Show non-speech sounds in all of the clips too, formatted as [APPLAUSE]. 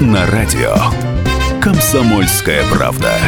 На радио. Комсомольская правда.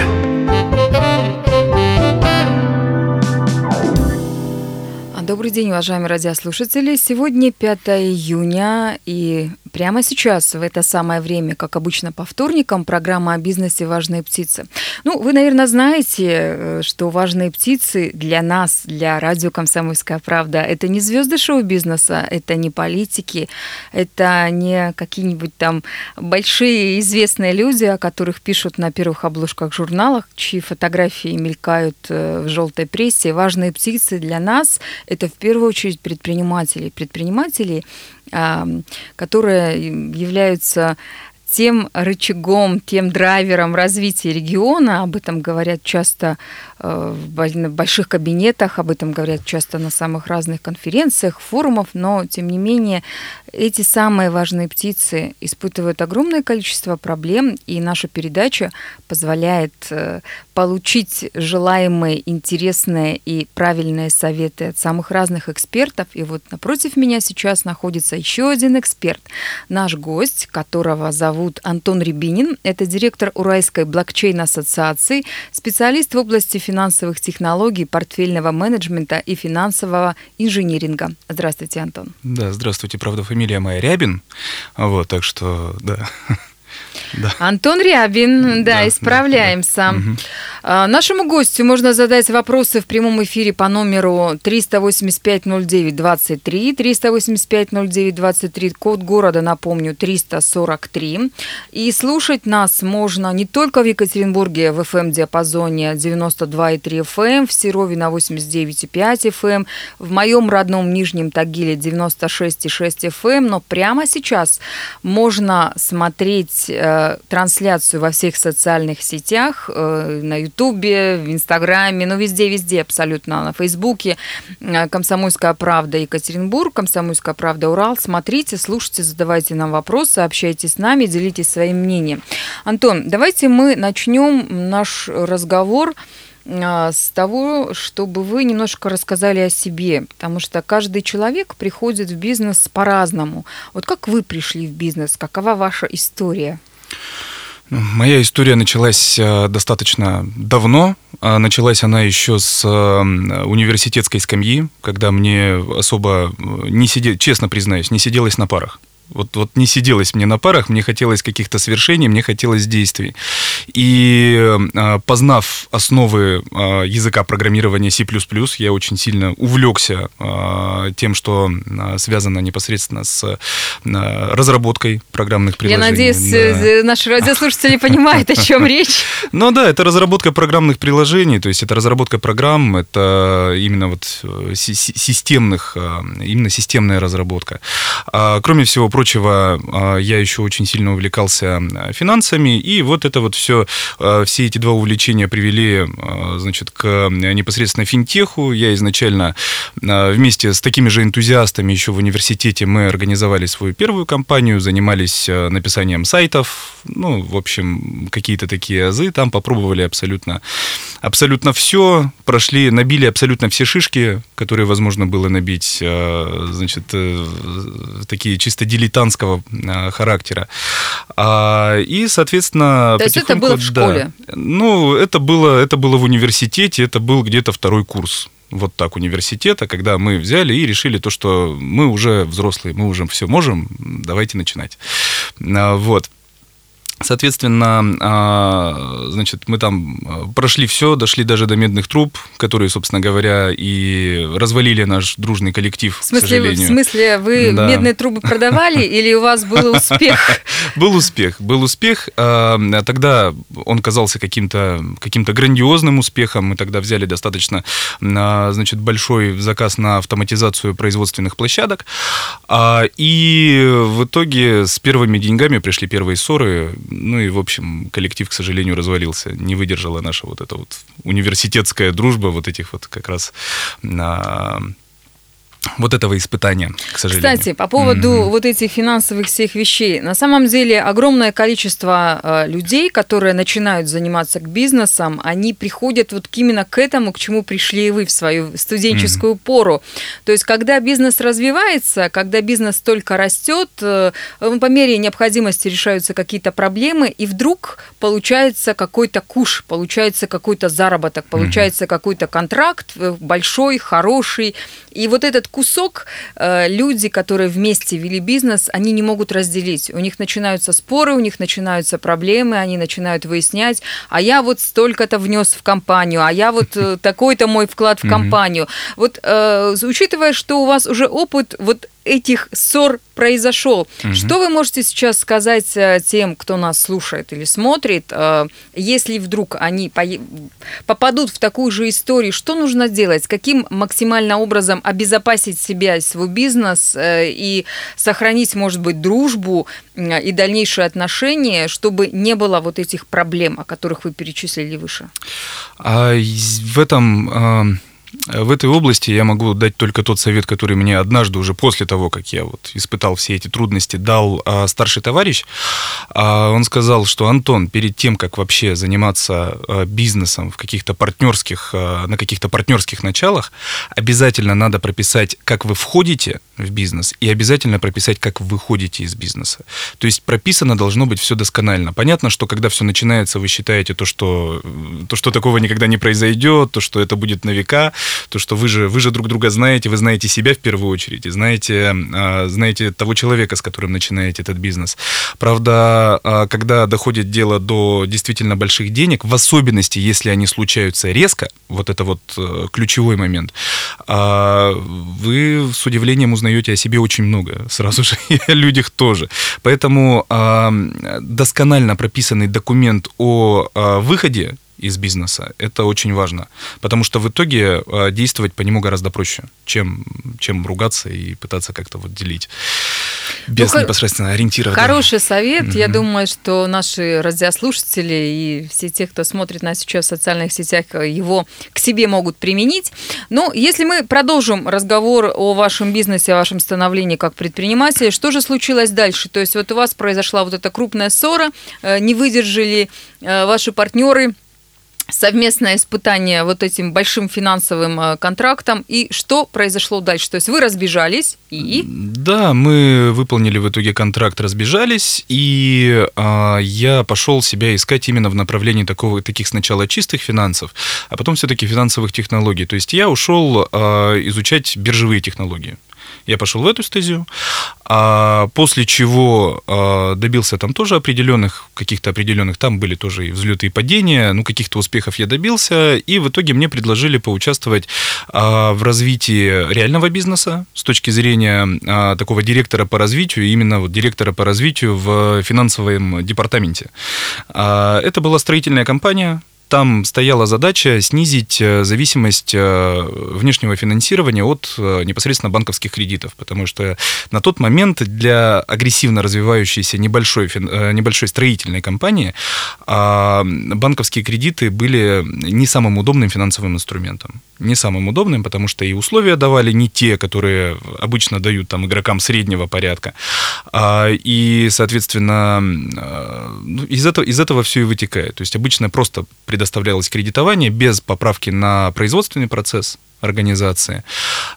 Добрый день, уважаемые радиослушатели. Сегодня 5 июня, и прямо сейчас, в это самое время, как обычно по вторникам, программа о бизнесе «Важные птицы». Ну, вы, наверное, знаете, э, что «Важные птицы» для нас, для радио «Комсомольская правда» — это не звезды шоу-бизнеса, это не политики, это не какие-нибудь там большие известные люди, о которых пишут на первых обложках журналах, чьи фотографии мелькают э, в желтой прессе. «Важные птицы» для нас — это в первую очередь предприниматели. Предприниматели, которые являются тем рычагом, тем драйвером развития региона, об этом говорят часто э, в больших кабинетах, об этом говорят часто на самых разных конференциях, форумах, но тем не менее эти самые важные птицы испытывают огромное количество проблем, и наша передача позволяет э, получить желаемые, интересные и правильные советы от самых разных экспертов. И вот напротив меня сейчас находится еще один эксперт, наш гость, которого зовут Антон Рябинин. Это директор Уральской блокчейн-ассоциации, специалист в области финансовых технологий, портфельного менеджмента и финансового инжиниринга. Здравствуйте, Антон. Да, здравствуйте, правда, фамилия моя Рябин. Вот, так что, да. [LAUGHS] Да. Антон Рябин, да, да исправляемся. Да, да. Угу. Нашему гостю можно задать вопросы в прямом эфире по номеру 385-09-23, 385-09-23, код города, напомню, 343. И слушать нас можно не только в Екатеринбурге в FM-диапазоне 92,3 FM, в Серове на 89,5 FM, в моем родном Нижнем Тагиле 96,6 FM, но прямо сейчас можно смотреть трансляцию во всех социальных сетях, э, на Ютубе, в Инстаграме, ну везде-везде абсолютно, на Фейсбуке. Э, Комсомольская правда Екатеринбург, Комсомольская правда Урал. Смотрите, слушайте, задавайте нам вопросы, общайтесь с нами, делитесь своим мнением. Антон, давайте мы начнем наш разговор э, с того, чтобы вы немножко рассказали о себе, потому что каждый человек приходит в бизнес по-разному. Вот как вы пришли в бизнес, какова ваша история? Моя история началась э, достаточно давно. А началась она еще с э, университетской скамьи, когда мне особо э, не сидел, честно признаюсь, не сиделось на парах. Вот, вот не сиделось мне на парах, мне хотелось каких-то свершений, мне хотелось действий. И э, познав основы э, языка программирования C++, я очень сильно увлекся э, тем, что связано непосредственно с разработкой программных приложений. Я надеюсь, да. Наши радиослушатели понимают, о чем [LAUGHS] речь. Ну да, это разработка программных приложений, то есть это разработка программ, это именно вот системных, именно системная разработка. А, кроме всего прочего, а, я еще очень сильно увлекался финансами, и вот это вот все, а, все эти два увлечения привели, а, значит, к непосредственно финтеху. Я изначально вместе с такими же энтузиастами еще в университете мы организовали свою первую компанию, занимались написанием сайтов, ну, в общем, какие-то такие азы, там попробовали абсолютно, абсолютно все, прошли, набили абсолютно все шишки, которые возможно было набить, значит, э, такие чисто делить дилетантского э, характера. А, и, соответственно, То есть это было в школе? Да, ну, это было, это было в университете, это был где-то второй курс вот так университета, когда мы взяли и решили то, что мы уже взрослые, мы уже все можем, давайте начинать. А, вот. Соответственно, а, значит, мы там а, прошли все, дошли даже до медных труб, которые, собственно говоря, и развалили наш дружный коллектив, в смысле, к сожалению. В смысле, вы да. медные трубы продавали [LAUGHS] или у вас был успех? [LAUGHS] Был успех, был успех. А, тогда он казался каким-то каким грандиозным успехом. Мы тогда взяли достаточно, значит, большой заказ на автоматизацию производственных площадок. И в итоге с первыми деньгами пришли первые ссоры ну и, в общем, коллектив, к сожалению, развалился. Не выдержала наша вот эта вот университетская дружба вот этих вот как раз на вот этого испытания, к сожалению. Кстати, по поводу mm-hmm. вот этих финансовых всех вещей. На самом деле огромное количество э, людей, которые начинают заниматься бизнесом, они приходят вот именно к этому, к чему пришли и вы в свою студенческую mm-hmm. пору. То есть, когда бизнес развивается, когда бизнес только растет, э, по мере необходимости решаются какие-то проблемы, и вдруг получается какой-то куш, получается какой-то заработок, получается mm-hmm. какой-то контракт э, большой, хороший, и вот этот кусок э, люди, которые вместе вели бизнес, они не могут разделить. У них начинаются споры, у них начинаются проблемы, они начинают выяснять, а я вот столько-то внес в компанию, а я вот э, [LAUGHS] такой-то мой вклад в компанию. Вот э, учитывая, что у вас уже опыт вот этих ссор произошел. Угу. Что вы можете сейчас сказать э, тем, кто нас слушает или смотрит, э, если вдруг они попадут в такую же историю, что нужно делать, каким максимально образом обезопасить себя и свой бизнес э, и сохранить, может быть, дружбу и дальнейшие отношения, чтобы не было вот этих проблем, о которых вы перечислили выше? А в этом в этой области я могу дать только тот совет, который мне однажды уже после того, как я вот испытал все эти трудности, дал а, старший товарищ. А, он сказал, что Антон, перед тем, как вообще заниматься а, бизнесом в каких-то партнерских, а, на каких-то партнерских началах, обязательно надо прописать, как вы входите в бизнес, и обязательно прописать, как вы выходите из бизнеса. То есть прописано должно быть все досконально. Понятно, что когда все начинается, вы считаете то, что, то, что такого никогда не произойдет, то, что это будет на века, то, что вы же, вы же друг друга знаете, вы знаете себя в первую очередь, и знаете, а, знаете того человека, с которым начинаете этот бизнес. Правда, а, когда доходит дело до действительно больших денег, в особенности, если они случаются резко, вот это вот э, ключевой момент, а, вы с удивлением узнаете о себе очень много, [LAUGHS] сразу же и о людях тоже. Поэтому досконально прописанный документ о выходе из бизнеса. Это очень важно, потому что в итоге э, действовать по нему гораздо проще, чем, чем ругаться и пытаться как-то вот делить без ну, непосредственно ориентира. Хороший да. совет. Mm-hmm. Я думаю, что наши радиослушатели и все те, кто смотрит нас сейчас в социальных сетях, его к себе могут применить. Но если мы продолжим разговор о вашем бизнесе, о вашем становлении как предпринимателя, что же случилось дальше? То есть вот у вас произошла вот эта крупная ссора, э, не выдержали э, ваши партнеры, совместное испытание вот этим большим финансовым э, контрактом. И что произошло дальше? То есть вы разбежались и... Да, мы выполнили в итоге контракт, разбежались, и а, я пошел себя искать именно в направлении такого, таких сначала чистых финансов, а потом все-таки финансовых технологий. То есть я ушел а, изучать биржевые технологии. Я пошел в эту стезию, а после чего а, добился там тоже определенных, каких-то определенных, там были тоже и взлеты и падения, ну, каких-то успехов я добился, и в итоге мне предложили поучаствовать а, в развитии реального бизнеса с точки зрения а, такого директора по развитию, именно вот директора по развитию в финансовом департаменте. Это была строительная компания, там стояла задача снизить э, зависимость э, внешнего финансирования от э, непосредственно банковских кредитов, потому что на тот момент для агрессивно развивающейся небольшой, небольшой строительной компании а, банковские кредиты были не самым удобным финансовым инструментом. Не самым удобным, потому что и условия давали не те, которые обычно дают там игрокам среднего порядка. А, и, соответственно, ну, из этого, из этого все и вытекает. То есть обычно просто предоставлялось кредитование без поправки на производственный процесс организации.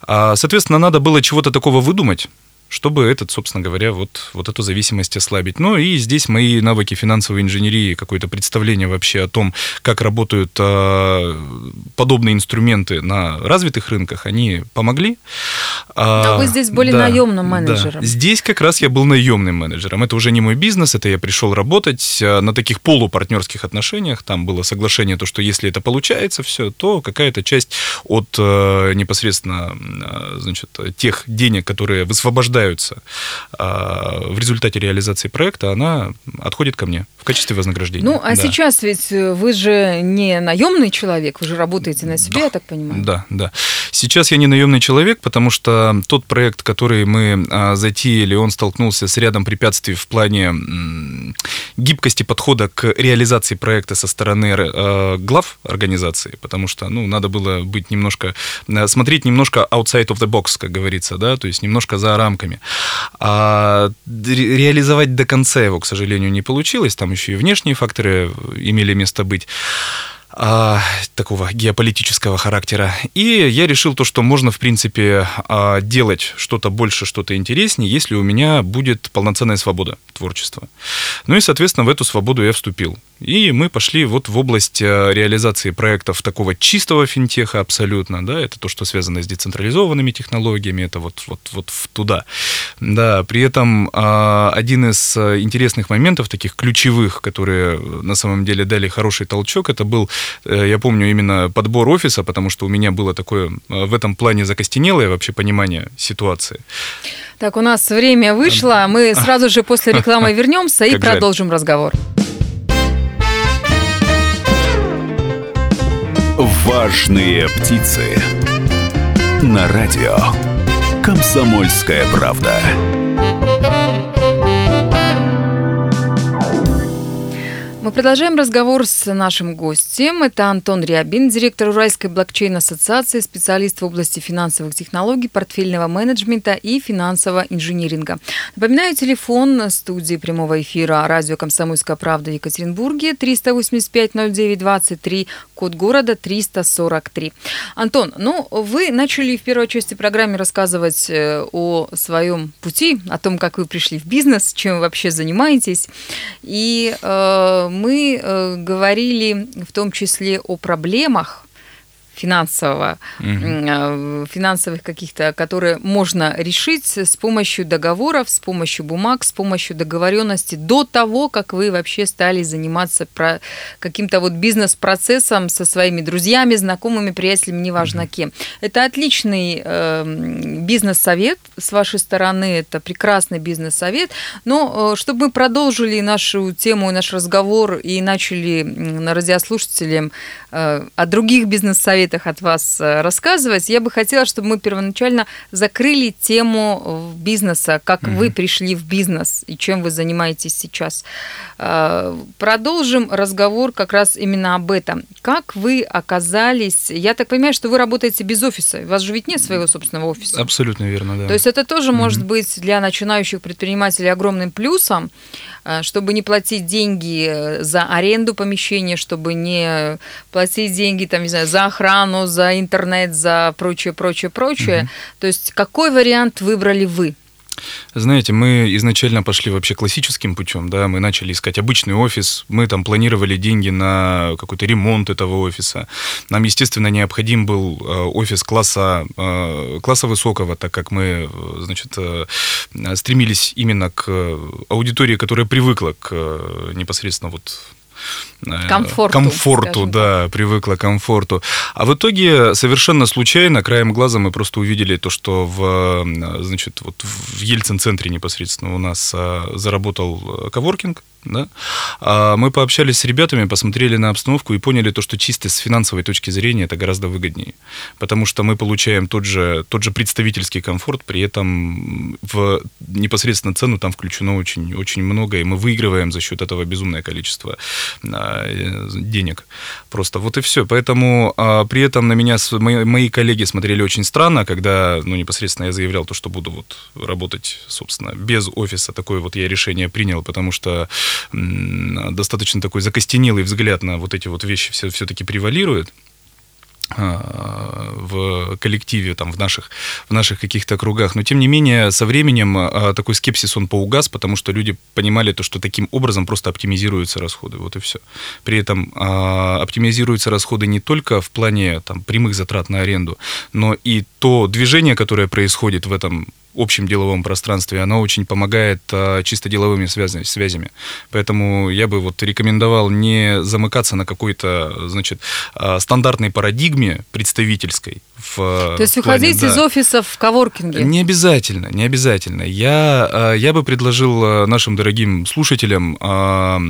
А, соответственно, надо было чего-то такого выдумать, чтобы этот, собственно говоря, вот, вот эту зависимость ослабить. Ну и здесь мои навыки финансовой инженерии, какое-то представление вообще о том, как работают э, подобные инструменты на развитых рынках, они помогли. А, Но вы здесь были да, наемным менеджером. Да. Здесь как раз я был наемным менеджером. Это уже не мой бизнес, это я пришел работать а, на таких полупартнерских отношениях. Там было соглашение, то, что если это получается все, то какая-то часть от э, непосредственно значит, тех денег, которые высвобождают рождаются а, в результате реализации проекта, она отходит ко мне в качестве вознаграждения. Ну, а да. сейчас ведь вы же не наемный человек, вы же работаете на себе, да. я так понимаю. Да, да. Сейчас я не наемный человек, потому что тот проект, который мы а, затеяли, он столкнулся с рядом препятствий в плане гибкости подхода к реализации проекта со стороны а, глав организации, потому что, ну, надо было быть немножко, смотреть немножко outside of the box, как говорится, да, то есть немножко за рамками. А ре- реализовать до конца его, к сожалению, не получилось, там еще и внешние факторы имели место быть а, такого геополитического характера. И я решил то, что можно, в принципе, а, делать что-то больше, что-то интереснее, если у меня будет полноценная свобода творчества. Ну и, соответственно, в эту свободу я вступил. И мы пошли вот в область а, реализации проектов такого чистого финтеха абсолютно, да, это то, что связано с децентрализованными технологиями, это вот, вот, вот туда. Да, при этом а, один из а, интересных моментов, таких ключевых, которые на самом деле дали хороший толчок, это был Э, я помню именно подбор офиса, потому что у меня было такое э, в этом плане закостенелое вообще понимание ситуации. Так, у нас время вышло, мы сразу же после рекламы [LAUGHS] вернемся и Как жаль. продолжим разговор. Важные птицы. На радио. Комсомольская правда. Мы продолжаем разговор с нашим гостем. Это Антон Рябин, директор Уральской блокчейн-ассоциации, специалист в области финансовых технологий, портфельного менеджмента и финансового инжиниринга. Напоминаю, телефон студии прямого эфира радио «Комсомольская правда» в Екатеринбурге 385-09-23, код города 343. Антон, ну, вы начали в первой части программы рассказывать э, о своем пути, о том, как вы пришли в бизнес, чем вы вообще занимаетесь. И э, мы э, говорили в том числе о проблемах финансового, э, финансовых каких-то, которые можно решить с помощью договоров, с помощью бумаг, с помощью договоренности до того, как вы вообще стали заниматься про каким-то вот бизнес-процессом со своими друзьями, знакомыми, приятелями, неважно кем. Это отличный э, бизнес-совет с вашей стороны, это прекрасный бизнес-совет, но э, чтобы мы продолжили нашу тему, наш разговор и начали на радиослушателям о других бизнес-советах от вас э, рассказывать, я бы хотела, чтобы мы первоначально закрыли тему э, бизнеса, как вы пришли в бизнес и чем вы занимаетесь сейчас. Э, Продолжим разговор как раз именно об этом. Как вы оказались... Я так понимаю, что вы работаете без офиса. У вас же ведь нет своего собственного офиса. Абсолютно верно, да. То есть это тоже может быть для начинающих предпринимателей огромным плюсом, чтобы не платить деньги э, за аренду помещения, чтобы не платить деньги там, не знаю, за охрану, за интернет, за прочее, прочее, прочее. То есть какой вариант выбрали вы? Знаете, мы изначально пошли вообще классическим путем, да, мы начали искать обычный офис, мы там планировали деньги на какой-то ремонт этого офиса. Нам, естественно, необходим был э, офис класса, э, класса высокого, так как мы, э, значит, стремились именно к аудитории, которая привыкла к непосредственно вот Комфорту, комфорту, скажем да, привыкла к комфорту. А в итоге совершенно случайно, краем глаза мы просто увидели то, что в, э, значит, вот в Ельцин-центре непосредственно у нас а, заработал э, коворкинг, да? А мы пообщались с ребятами, посмотрели на обстановку и поняли то, что чисто с финансовой точки зрения это гораздо выгоднее, потому что мы получаем тот же, тот же представительский комфорт, при этом в непосредственно цену там включено очень, очень много, и мы выигрываем за счет этого безумное количество э, денег. Просто вот и все. Поэтому а, при этом на меня мои, мои коллеги смотрели очень странно, когда ну, непосредственно я заявлял то, что буду вот работать, собственно, без офиса. Такое вот я решение принял, потому что м, достаточно такой закостенелый взгляд на вот эти вот вещи все, все-таки превалирует в коллективе, там, в наших, в наших каких-то кругах. Но, тем не менее, со временем а, такой скепсис, он поугас, потому что люди понимали то, что таким образом просто оптимизируются расходы, вот и все. При этом а, оптимизируются расходы не только в плане там, прямых затрат на аренду, но и то движение, которое происходит в этом общем деловом пространстве, она очень помогает а, чисто деловыми связями, связями. Поэтому я бы вот рекомендовал не замыкаться на какой-то, значит, а, стандартной парадигме представительской. В, То есть в плане, уходить да. из офисов в коворкинге? Не обязательно, не обязательно. Я, а, я бы предложил а, нашим дорогим слушателям а,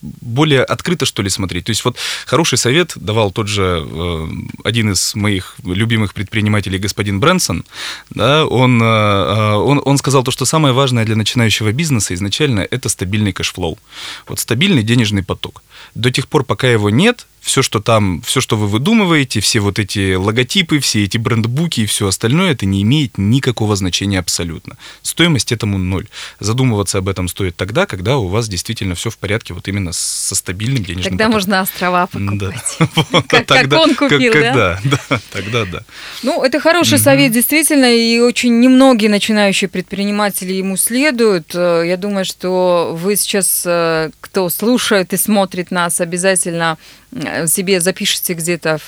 более открыто, что ли, смотреть. То есть вот хороший совет давал тот же а, один из моих любимых предпринимателей, господин Брэнсон. Да, он, а, он, он сказал то, что самое важное для начинающего бизнеса изначально это стабильный cash flow. Вот стабильный денежный поток. До тех пор, пока его нет, все, что там, все, что вы выдумываете, все вот эти логотипы, все эти брендбуки и все остальное, это не имеет никакого значения абсолютно. Стоимость этому ноль. Задумываться об этом стоит тогда, когда у вас действительно все в порядке, вот именно со стабильным денежным Тогда потоком. можно острова покупать. [LAUGHS] Вот, Как- он купил, да? Да, да, тогда да. Ну, это хороший совет, действительно, и очень немногие начинающие предприниматели ему следуют. Э, Я думаю, что вы сейчас, э, кто слушает и смотрит нас, обязательно себе запишите где-то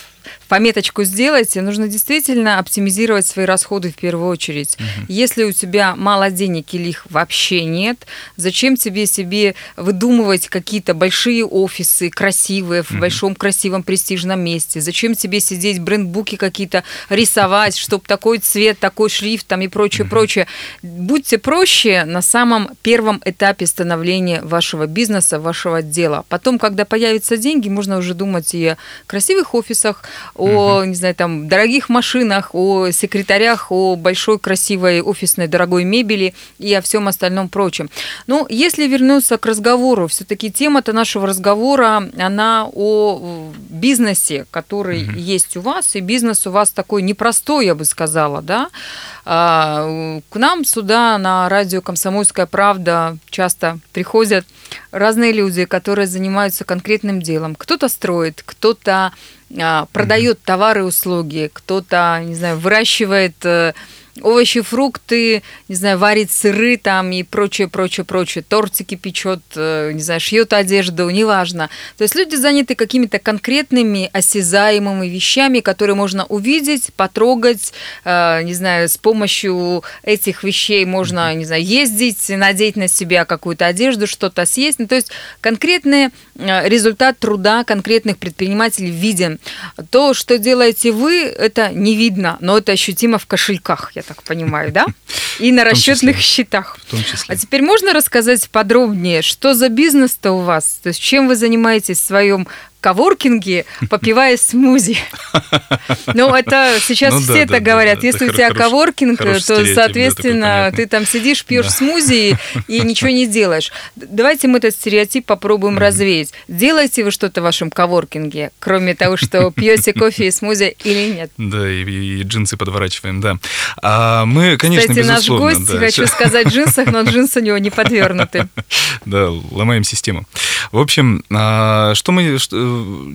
пометочку сделайте. Нужно действительно оптимизировать свои расходы в первую очередь. Если у тебя мало денег или их вообще нет, зачем тебе себе выдумывать какие-то большие офисы, красивые, в большом красивом престижном месте? Зачем тебе сидеть, брендбуки какие-то рисовать, чтобы такой цвет, такой шрифт там и прочее, прочее? Будьте проще на самом первом этапе становления вашего бизнеса, вашего дела. Потом, когда появятся деньги, можно уже думать и о красивых офисах, о, не знаю, там, дорогих машинах, о секретарях, о большой красивой офисной дорогой мебели и о всем остальном прочем. Ну, если вернуться к разговору, все-таки тема-то нашего разговора, она о бизнесе, который есть у вас, и бизнес у вас такой непростой, я бы сказала, да. А, К нам сюда на радио «Комсомольская правда» часто приходят разные люди, которые занимаются конкретным делом. Кто-то строит, кто-то продает товары и услуги, кто-то, не знаю, выращивает э, овощи, фрукты, не знаю, варит сыры там и прочее, прочее, прочее, тортики печет, э, не знаю, шьет одежду, неважно. То есть люди заняты какими-то конкретными осязаемыми вещами, которые можно увидеть, потрогать, э, не знаю, с помощью этих вещей можно, не знаю, ездить, надеть на себя какую-то одежду, что-то съесть. Ну, то есть конкретный э, результат труда конкретных предпринимателей виден. То, что делаете вы, это не видно, но это ощутимо в кошельках, я так понимаю, да? [LAUGHS] И на расчетных счетах. В том числе. А теперь можно рассказать подробнее, что за бизнес-то у вас? То есть чем вы занимаетесь в своем коворкинге, попивая смузи? [LAUGHS] Ну, это сейчас Ну все да, так да, говорят. да, Если у тебя коворкинг, то, соответственно, ты там сидишь, пьешь смузи и [LAUGHS] ничего не делаешь. Давайте мы этот стереотип попробуем развеять. Делаете вы что-то в вашем коворкинге, кроме того, что пьете кофе и смузи или нет? Да, и, и джинсы подворачиваем, да. А мы, конечно, Кстати, наш гость, хочу сказать, в джинсах, но джинсы у него не подвернуты. [LAUGHS] Да, ломаем систему. В общем, а, что мы,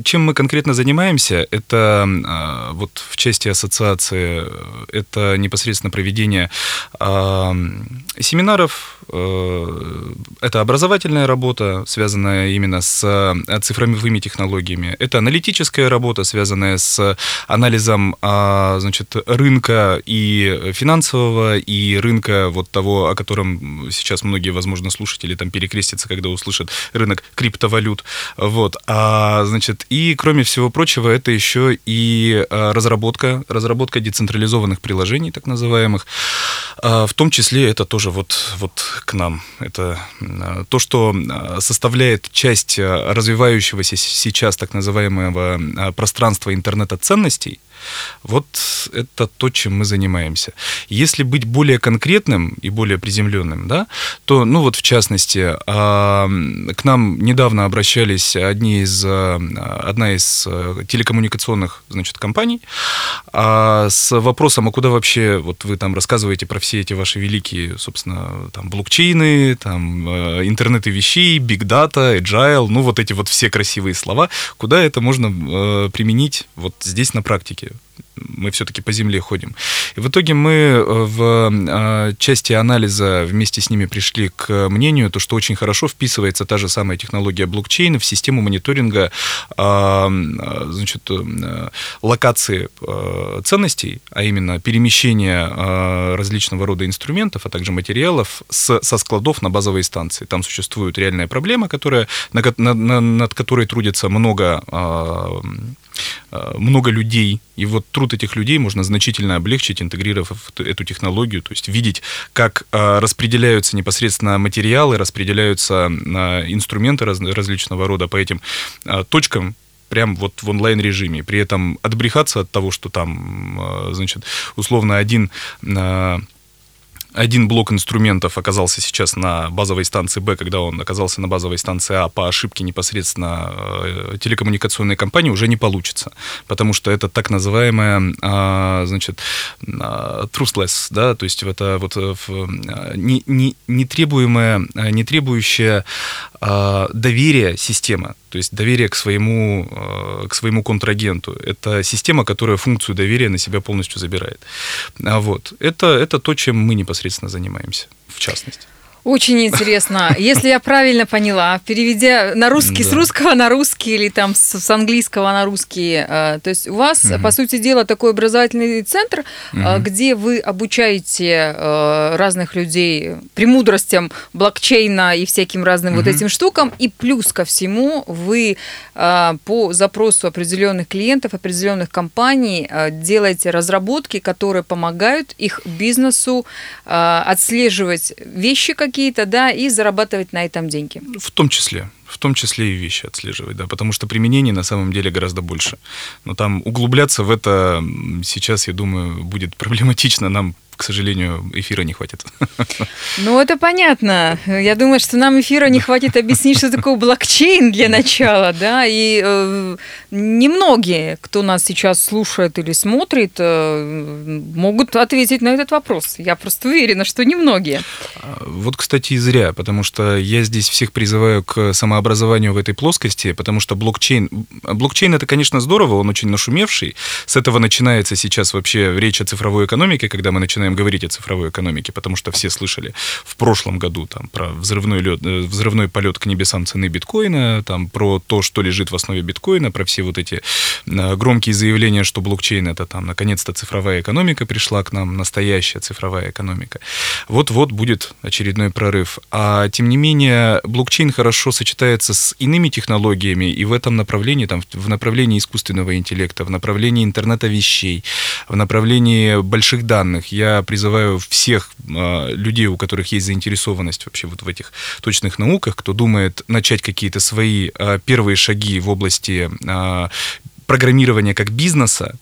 чем мы конкретно занимаемся, это а, вот в части ассоциации, это непосредственно проведение а, семинаров, э, это образовательная работа, связанная именно с цифровыми технологиями, это аналитическая работа, связанная с анализом а, значит, рынка и финансового, и рынка вот того, о котором сейчас многие, возможно, слушатели там перекрестятся, когда услышат рынок криптовалют. Вот. А, значит, и кроме всего прочего, это еще и а, разработка, разработка децентрализованных приложений, так называемых. А, В том числе это тоже вот, вот к нам. Это а, то, что составляет часть развивающегося сейчас так называемого пространства интернета ценностей. Вот это то, чем мы занимаемся. Если быть более конкретным и более приземленным, да, то, ну вот в частности, к нам недавно обращались одни из, а, одна из а, телекоммуникационных, значит, компаний а, с вопросом, а куда вообще, вот вы там рассказываете про все эти ваши великие, собственно, там, блокчейны, там, интернеты вещей, big data, agile, ну вот эти вот все красивые слова, куда это можно применить вот здесь на практике? Мы все-таки по земле ходим. И в итоге мы э, в э, части анализа вместе с ними пришли к мнению, то, что очень хорошо вписывается та же самая технология блокчейна в систему мониторинга а, значит, локации ценностей, а именно перемещения различного рода инструментов, а также материалов с, со складов на базовые станции. Там существует реальная проблема, которая, над, над, над которой трудится много много людей, и вот труд этих людей можно значительно облегчить, интегрировав эту технологию, то есть видеть, как а, распределяются непосредственно материалы, распределяются инструменты различного рода по этим точкам, прям вот в онлайн-режиме. При этом отбрехаться от того, что там, значит, условно один один блок инструментов оказался сейчас на базовой станции Б, когда он оказался на базовой станции А по ошибке непосредственно э, телекоммуникационной компании, уже не получится, потому что это так называемая, а, значит, а, truthless, да, то есть это вот э, не, не, не требуемая, не требующая а, доверия система, то есть доверие к своему, к своему контрагенту. Это система, которая функцию доверия на себя полностью забирает. Вот. Это, это то, чем мы непосредственно занимаемся, в частности. Очень интересно. Если я правильно поняла, переведя на русский, да. с русского на русский или там с, с английского на русский, э, то есть у вас, угу. по сути дела, такой образовательный центр, угу. где вы обучаете э, разных людей премудростям блокчейна и всяким разным угу. вот этим штукам, и плюс ко всему вы по запросу определенных клиентов, определенных компаний делаете разработки, которые помогают их бизнесу отслеживать вещи, какие какие-то, да, и зарабатывать на этом деньги. В том числе в том числе и вещи отслеживать, да, потому что применений на самом деле гораздо больше. Но там углубляться в это сейчас, я думаю, будет [LAUGHS] проблематично нам к сожалению, эфира не хватит. [LAUGHS] Ну, это понятно. Я думаю, что нам эфира не хватит объяснить, что такое блокчейн для начала, да, и э, немногие, кто нас сейчас слушает или смотрит, э, могут ответить на этот вопрос. Я просто уверена, что немногие. А, вот, кстати, и зря, потому что я здесь всех призываю к самообразованию в этой плоскости, потому что блокчейн... Блокчейн — это, конечно, здорово, он очень нашумевший. С этого начинается сейчас вообще речь о цифровой экономике, когда мы начинаем начинаем говорить о цифровой экономике, потому что все слышали в прошлом году там, про взрывной, лед, э, взрывной полет к небесам цены биткоина, там, про то, что лежит в основе биткоина, про все вот эти э, громкие заявления, что блокчейн это там, наконец-то цифровая экономика пришла к нам, настоящая цифровая экономика. Вот-вот будет очередной прорыв. А тем не менее, блокчейн хорошо сочетается с иными технологиями, и в этом направлении, там, в направлении искусственного интеллекта, в направлении интернета вещей, в направлении больших данных. Я призываю всех э, людей, у которых есть заинтересованность вообще вот в этих точных науках, кто думает начать какие-то свои э, первые шаги в области э, программирования как бизнеса,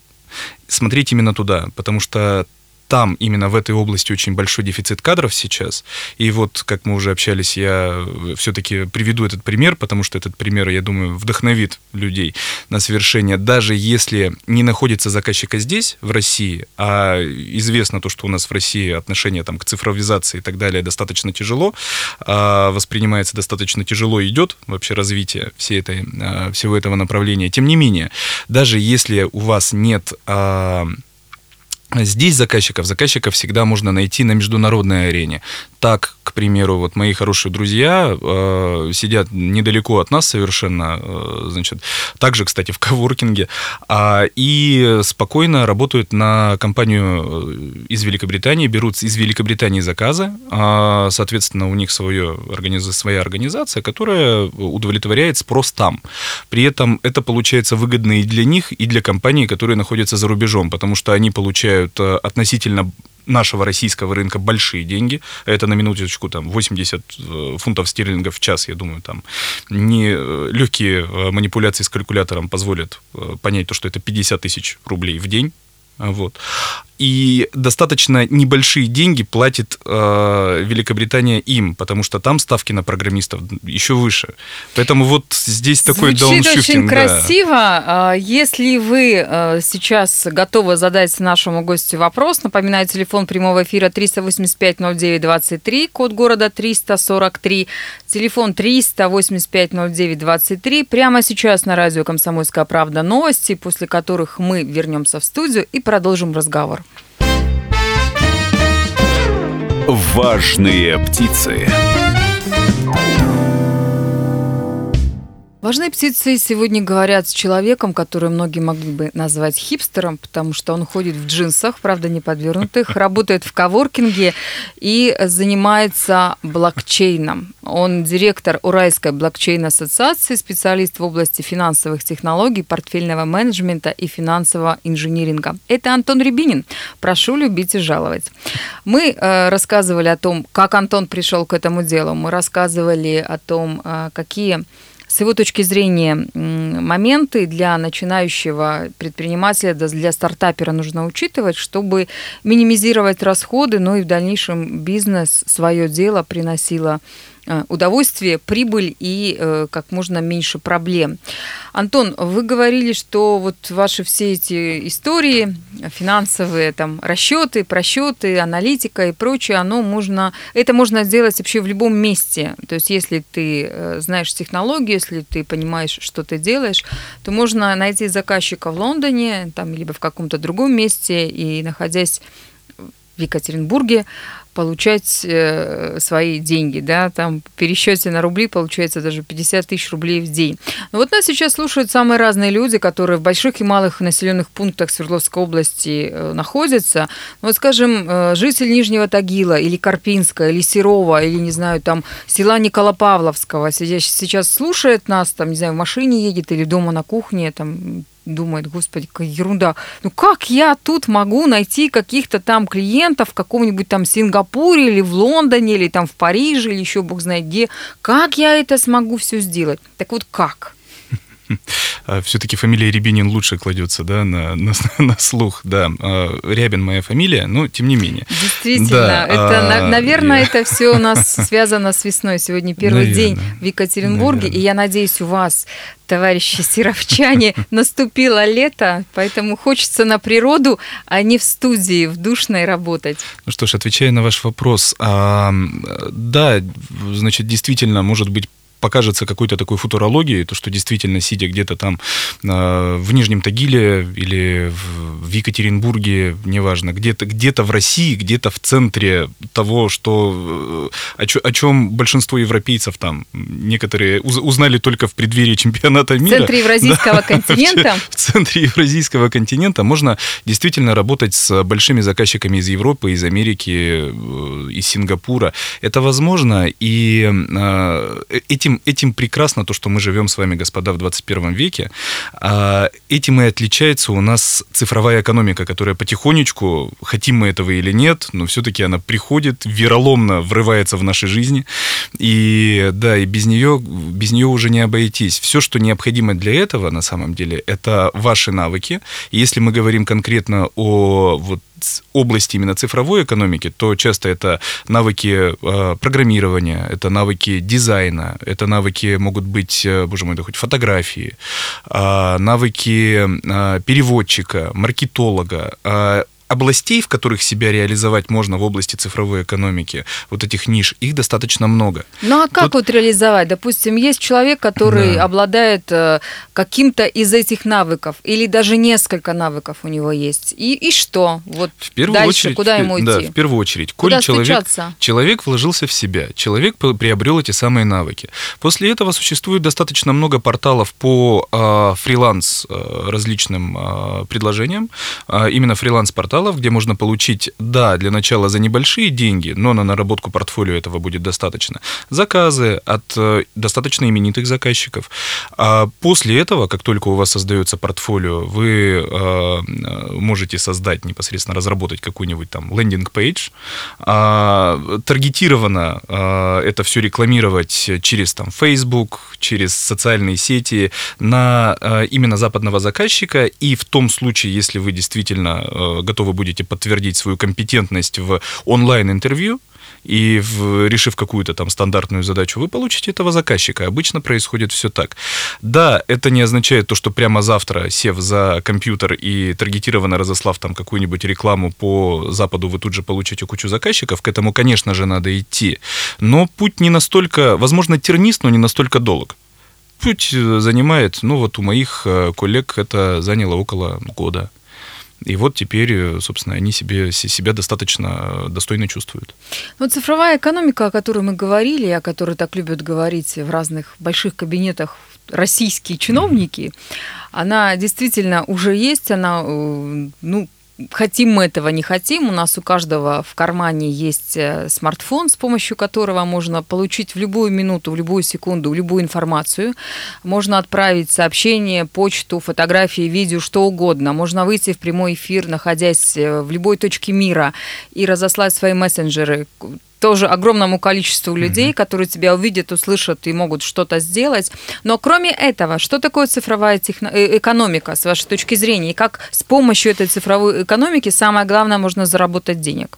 смотреть именно туда, потому что там, именно в этой области, очень большой дефицит кадров сейчас. И вот, как мы уже общались, я все-таки приведу этот пример, потому что этот пример, я думаю, вдохновит людей на совершение. Даже если не находится заказчика здесь, в России, а известно то, что у нас в России отношение там, к цифровизации и так далее достаточно тяжело, а воспринимается достаточно тяжело, идет вообще развитие всей этой, а, всего этого направления. Тем не менее, даже если у вас нет а, Здесь заказчиков, заказчиков всегда можно найти на международной арене. Так, к примеру, вот мои хорошие друзья э, сидят недалеко от нас совершенно, э, значит, также, кстати, в коворкинге, э, и спокойно работают на компанию э, из Великобритании, берут из Великобритании заказы, э, соответственно, у них свое, организ... своя организация, которая удовлетворяет спрос там. При этом это получается выгодно и для них, и для компаний, которые находятся за рубежом, потому что они получают э, относительно нашего российского рынка большие деньги. Это на минуточку там 80 э, фунтов стерлингов в час, я думаю, там не э, легкие манипуляции с калькулятором позволят понять то, что это 50 тысяч рублей в день. Вот и достаточно небольшие деньги платит э, Великобритания им, потому что там ставки на программистов еще выше. Поэтому вот здесь такой Звучит очень красиво. Да. Если вы э, сейчас готовы задать нашему гостю вопрос, напоминаю, телефон прямого эфира 385-09-23, код города 343, телефон 385-09-23. Прямо сейчас на радио «Комсомольская правда» новости, после которых мы вернемся в студию и продолжим разговор. Важные птицы. Важные птицы сегодня говорят с человеком, который многие могли бы назвать хипстером, потому что он ходит в джинсах, правда, не подвернутых, [LAUGHS] работает в коворкинге и занимается блокчейном. Он директор Уральской блокчейн-ассоциации, специалист в области финансовых технологий, портфельного менеджмента и финансового инжиниринга. Это Антон Рябинин. Прошу любить и жаловать. Мы э, рассказывали о том, как Антон пришел к этому делу. Мы рассказывали о том, э, какие с его точки зрения моменты для начинающего предпринимателя, для стартапера нужно учитывать, чтобы минимизировать расходы, но и в дальнейшем бизнес свое дело приносило удовольствие, прибыль и э, как можно меньше проблем. Антон, вы говорили, что вот ваши все эти истории, финансовые там расчеты, просчеты, аналитика и прочее, оно можно, это можно сделать вообще в любом месте. То есть, если ты э, знаешь технологию, если ты понимаешь, что ты делаешь, то можно найти заказчика в Лондоне, там, либо в каком-то другом месте, и находясь в Екатеринбурге, получать э, свои деньги, да, там в пересчете на рубли получается даже 50 тысяч рублей в день. Но вот нас сейчас слушают самые разные люди, которые в больших и малых населенных пунктах Свердловской области э, находятся. Ну, вот, скажем, э, житель Нижнего Тагила или Карпинска, или Серова, или, не знаю, там, села Николопавловского сейчас слушает нас, там, не знаю, в машине едет или дома на кухне, там, думает, господи, какая ерунда. Ну как я тут могу найти каких-то там клиентов в каком-нибудь там Сингапуре или в Лондоне или там в Париже или еще бог знает где? Как я это смогу все сделать? Так вот как? А, Все-таки фамилия Рябинин лучше кладется, да, на, на, [LAUGHS] на слух, да. А, Рябин моя фамилия, но тем не менее. Действительно, да, это, а, наверное, я... это все у нас [LAUGHS] связано с весной. Сегодня первый наверное, день в Екатеринбурге, наверное. и я надеюсь, у вас товарищи [LAUGHS] серовчане, наступило лето, поэтому хочется на природу, а не в студии, в душной работать. Ну что ж, отвечая на ваш вопрос, а, да, значит, действительно, может быть, покажется какой-то такой футурологией, то, что действительно, сидя где-то там э, в Нижнем Тагиле или в, в Екатеринбурге, неважно, где-то где в России, где-то в центре того, что, э, о, чё, о чем большинство европейцев там, некоторые уз, узнали только в преддверии чемпионата мира. В центре Евразийского [LAUGHS] да, континента. В, в центре Евразийского континента можно действительно работать с большими заказчиками из Европы, из Америки, э, из Сингапура. Это возможно, и э, этим этим, этим прекрасно то, что мы живем с вами, господа, в 21 веке. А, этим и отличается у нас цифровая экономика, которая потихонечку, хотим мы этого или нет, но все-таки она приходит, вероломно врывается в наши жизни. И да, и без нее, без нее уже не обойтись. Все, что необходимо для этого, на самом деле, это ваши навыки. И если мы говорим конкретно о вот области именно цифровой экономики, то часто это навыки э, программирования, это навыки дизайна, это навыки могут быть, э, боже мой, да хоть фотографии, э, навыки э, переводчика, маркетолога, э, областей, в которых себя реализовать можно в области цифровой экономики, вот этих ниш, их достаточно много. Ну а как Тут... вот реализовать? Допустим, есть человек, который да. обладает э, каким-то из этих навыков, или даже несколько навыков у него есть. И, и что? Вот в первую дальше, очередь, куда ему идти? Да, в первую очередь. Куда человек, человек вложился в себя, человек приобрел эти самые навыки. После этого существует достаточно много порталов по э, фриланс э, различным э, предложениям, э, именно фриланс-портал порталов, где можно получить, да, для начала за небольшие деньги, но на наработку портфолио этого будет достаточно, заказы от э, достаточно именитых заказчиков. А после этого, как только у вас создается портфолио, вы э, можете создать непосредственно, разработать какой-нибудь там лендинг-пейдж, а, таргетированно это все рекламировать через там Facebook, через социальные сети на именно западного заказчика, и в том случае, если вы действительно готовы будете подтвердить свою компетентность в онлайн-интервью, и в, решив какую-то там стандартную задачу, вы получите этого заказчика. Обычно происходит все так. Да, это не означает то, что прямо завтра, сев за компьютер и таргетированно разослав там какую-нибудь рекламу по Западу, вы тут же получите кучу заказчиков. К этому, конечно же, надо идти. Но путь не настолько, возможно, тернист, но не настолько долг. Путь занимает, ну вот у моих э, коллег это заняло около года. И вот теперь, собственно, они себе, себя достаточно достойно чувствуют. Ну, цифровая экономика, о которой мы говорили, о которой так любят говорить в разных больших кабинетах российские чиновники, mm-hmm. она действительно уже есть, она, э, ну, хотим мы этого, не хотим, у нас у каждого в кармане есть э, смартфон, с помощью которого можно получить в любую минуту, в любую секунду любую информацию. Можно отправить сообщение, почту, фотографии, видео, что угодно. Можно выйти в прямой эфир, находясь э, в любой точке мира и разослать свои мессенджеры тоже огромному количеству людей, mm-hmm. которые тебя увидят, услышат и могут что-то сделать. Но кроме этого, что такое цифровая техно- э, экономика с вашей точки зрения? И как с помощью этой цифровой экономики самое главное можно заработать денег?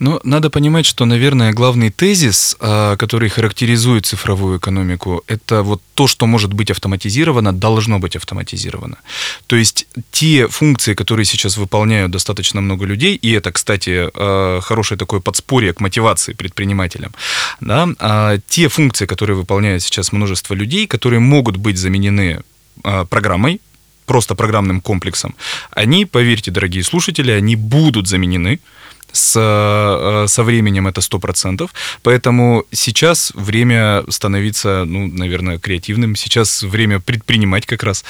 Ну, надо понимать, что, наверное, главный тезис, а, который характеризует цифровую экономику, это вот то, что может быть автоматизировано, должно быть автоматизировано. То есть те функции, которые сейчас выполняют достаточно много людей, и это, кстати, а, хорошее такое подспорье к мотивации предпринимателям, да, а, те функции, которые выполняют сейчас множество людей, которые могут быть заменены программой, просто программным комплексом, они, поверьте, дорогие слушатели, они будут заменены с, э, со временем это 100%. Поэтому сейчас время становиться, ну, наверное, креативным. Сейчас время предпринимать как раз.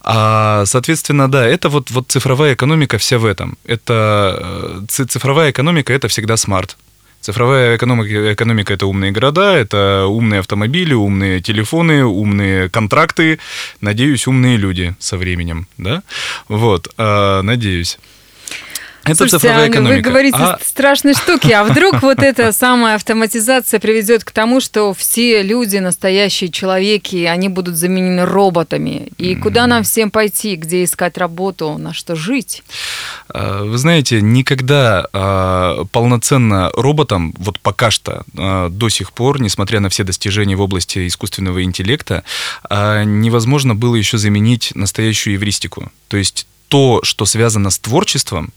А, соответственно, да, это вот, вот цифровая экономика вся в этом. Это э, цифровая экономика — это всегда смарт. Цифровая экономика, экономика — это умные города, это умные автомобили, умные телефоны, умные контракты, надеюсь, умные люди со временем, да? Вот, э, надеюсь. Это Слушайте, цифровая Аня, экономика. Вы говорите а... страшные штуки, а вдруг вот эта самая автоматизация приведет к тому, что все люди, настоящие человеки, они будут заменены роботами. И куда нам всем пойти, где искать работу, на что жить? А, вы знаете, никогда а, полноценно роботом, вот пока что а, до сих пор, несмотря на все достижения в области искусственного интеллекта, невозможно было еще заменить настоящую евристику. То есть то, что связано с творчеством,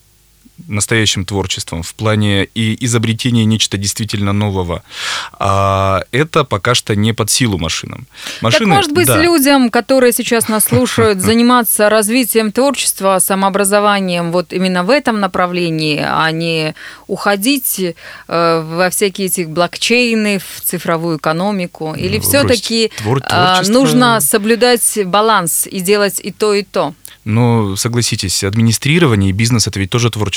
настоящим творчеством, в плане и изобретения нечто действительно нового, а это пока что не под силу машинам. Машины, так, может быть, да. людям, которые сейчас нас [LAUGHS] слушают, заниматься развитием творчества, самообразованием вот именно в этом направлении, а не уходить э, во всякие эти блокчейны, в цифровую экономику? Или ну, все-таки э, нужно соблюдать баланс и делать и то, и то? Но согласитесь, администрирование и бизнес это ведь тоже творчество.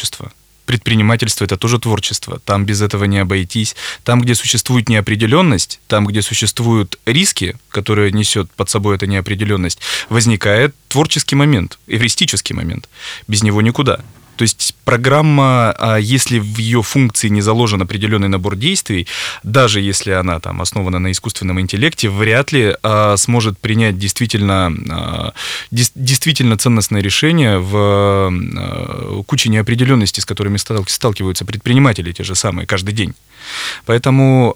Предпринимательство это тоже творчество. Там без этого не обойтись. Там, где существует неопределенность, там, где существуют риски, которые несет под собой эта неопределенность, возникает творческий момент, эвристический момент. Без него никуда. То есть программа, а, если в ее функции не заложен определенный набор действий, даже если она там основана на искусственном интеллекте, вряд ли а, сможет принять действительно, а, действительно ценностное решение в куче неопределенностей, с которыми сталкиваются предприниматели те же самые каждый день. Поэтому,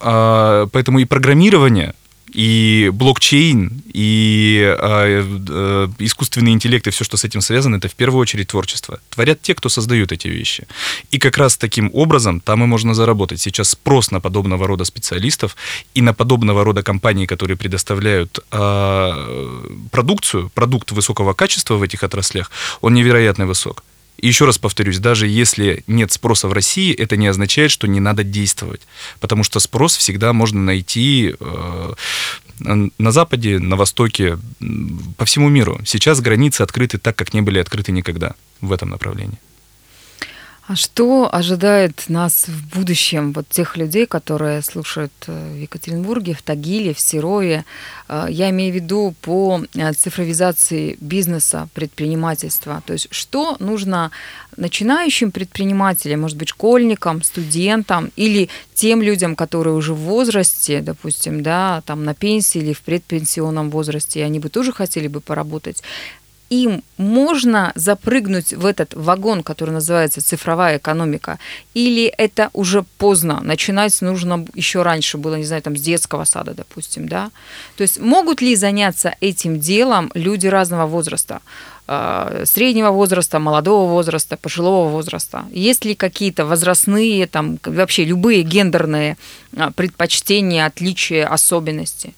поэтому и программирование и блокчейн, и э, э, искусственный интеллект, и все, что с этим связано, это в первую очередь творчество. Творят те, кто создают эти вещи. И как раз таким образом там и можно заработать. Сейчас спрос на подобного рода специалистов и на подобного рода компании, которые предоставляют э, продукцию, продукт высокого качества в этих отраслях, он невероятно высок. Еще раз повторюсь, даже если нет спроса в России, это не означает, что не надо действовать. Потому что спрос всегда можно найти э, на Западе, на Востоке, по всему миру. Сейчас границы открыты так, как не были открыты никогда в этом направлении. А что ожидает нас в будущем, вот тех людей, которые слушают э, в Екатеринбурге, в Тагиле, в Серове? Э, я имею в виду по э, цифровизации бизнеса, предпринимательства. То есть что нужно начинающим предпринимателям, может быть, школьникам, студентам или тем людям, которые уже в возрасте, допустим, да, там на пенсии или в предпенсионном возрасте, и они бы тоже хотели бы поработать, им можно запрыгнуть в этот вагон, который называется цифровая экономика, или это уже поздно, начинать нужно еще раньше было, не знаю, там с детского сада, допустим, да? То есть могут ли заняться этим делом люди разного возраста? Э, среднего возраста, молодого возраста, пожилого возраста? Есть ли какие-то возрастные, там, вообще любые гендерные а, предпочтения, отличия, особенности?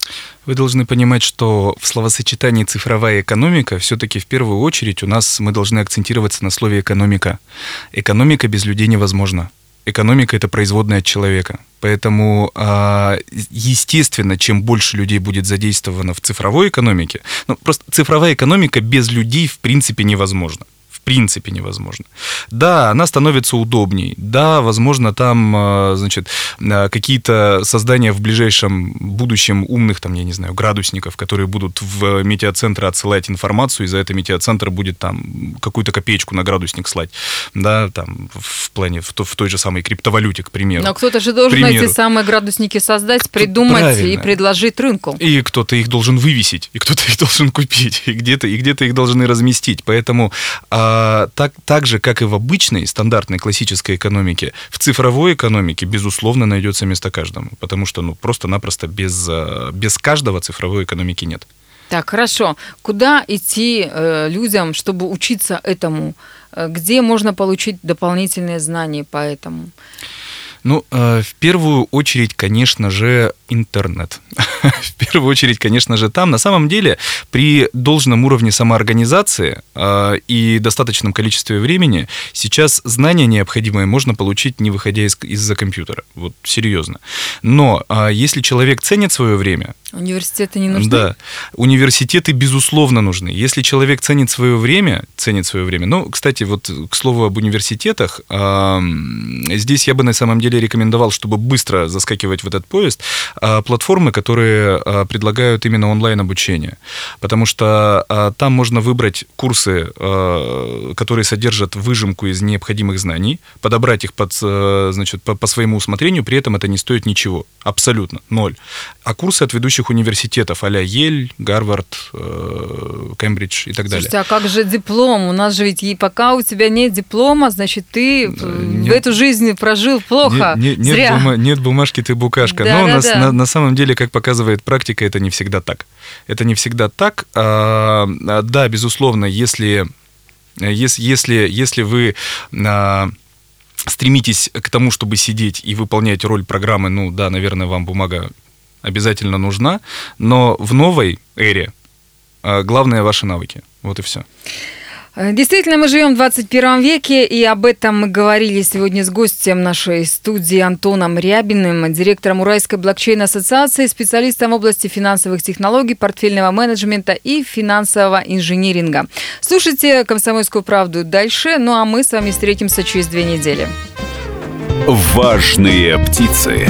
Вы должны понимать, что в словосочетании цифровая экономика все-таки в первую очередь у нас мы должны акцентироваться на слове экономика. Экономика без людей невозможна. Экономика это производная от человека. Поэтому, а, естественно, чем больше людей будет задействовано в цифровой экономике, ну, просто цифровая экономика без людей в принципе невозможна принципе невозможно. Да, она становится удобней. Да, возможно, там, э, значит, э, какие-то создания в ближайшем будущем умных, там, я не знаю, градусников, которые будут в метеоцентры отсылать информацию, и за это метеоцентр будет там какую-то копеечку на градусник слать. Да, там, в плане, в, в той же самой криптовалюте, к примеру. Но кто-то же должен эти самые градусники создать, придумать Правильно. и предложить рынку. И кто-то их должен вывесить, и кто-то их [LAUGHS] должен купить, и где-то и где-то их должны разместить. Поэтому а, а, так, так же, как и в обычной, стандартной, классической экономике, в цифровой экономике, безусловно, найдется место каждому, потому что ну, просто-напросто без, а, без каждого цифровой экономики нет. Так, хорошо. Куда идти э, людям, чтобы учиться этому? Э, где можно получить дополнительные знания по этому? Ну, э, в первую очередь, конечно же, интернет. [LAUGHS] в первую очередь, конечно же, там. На самом деле, при должном уровне самоорганизации э, и достаточном количестве времени сейчас знания необходимые можно получить, не выходя из- из-за компьютера. Вот серьезно. Но э, если человек ценит свое время... Университеты не нужны? Да. Университеты, безусловно, нужны. Если человек ценит свое время, ценит свое время... Ну, кстати, вот к слову об университетах, здесь я бы на самом деле деле рекомендовал, чтобы быстро заскакивать в этот поезд, а, платформы, которые а, предлагают именно онлайн-обучение. Потому что а, там можно выбрать курсы, которые содержат выжимку из необходимых знаний, подобрать их под, значит, по, по своему усмотрению, при этом это не стоит ничего. Абсолютно. Ноль. А курсы от ведущих университетов, а-ля Ель, Гарвард, Кембридж и так далее. Слушайте, а как же диплом? У нас же ведь и пока у тебя нет диплома, значит, ты нет. в эту жизнь прожил плохо плохо. Не, не, нет, бума, нет бумажки, ты букашка. Да, Но да, на, да. На, на самом деле, как показывает практика, это не всегда так. Это не всегда так. А, а да, безусловно, если, если, если, если вы... А, стремитесь к тому, чтобы сидеть и выполнять роль программы, ну да, наверное, вам бумага обязательно нужна, но в новой эре а, главное ваши навыки. Вот и все. Э, действительно, мы живем в 21 веке, и об этом мы говорили сегодня с гостем нашей студии Антоном Рябиным, директором Уральской блокчейн-ассоциации, специалистом в области финансовых технологий, портфельного менеджмента и финансового инжиниринга. Слушайте «Комсомольскую правду» дальше, ну а мы с вами встретимся через две недели. Важные птицы.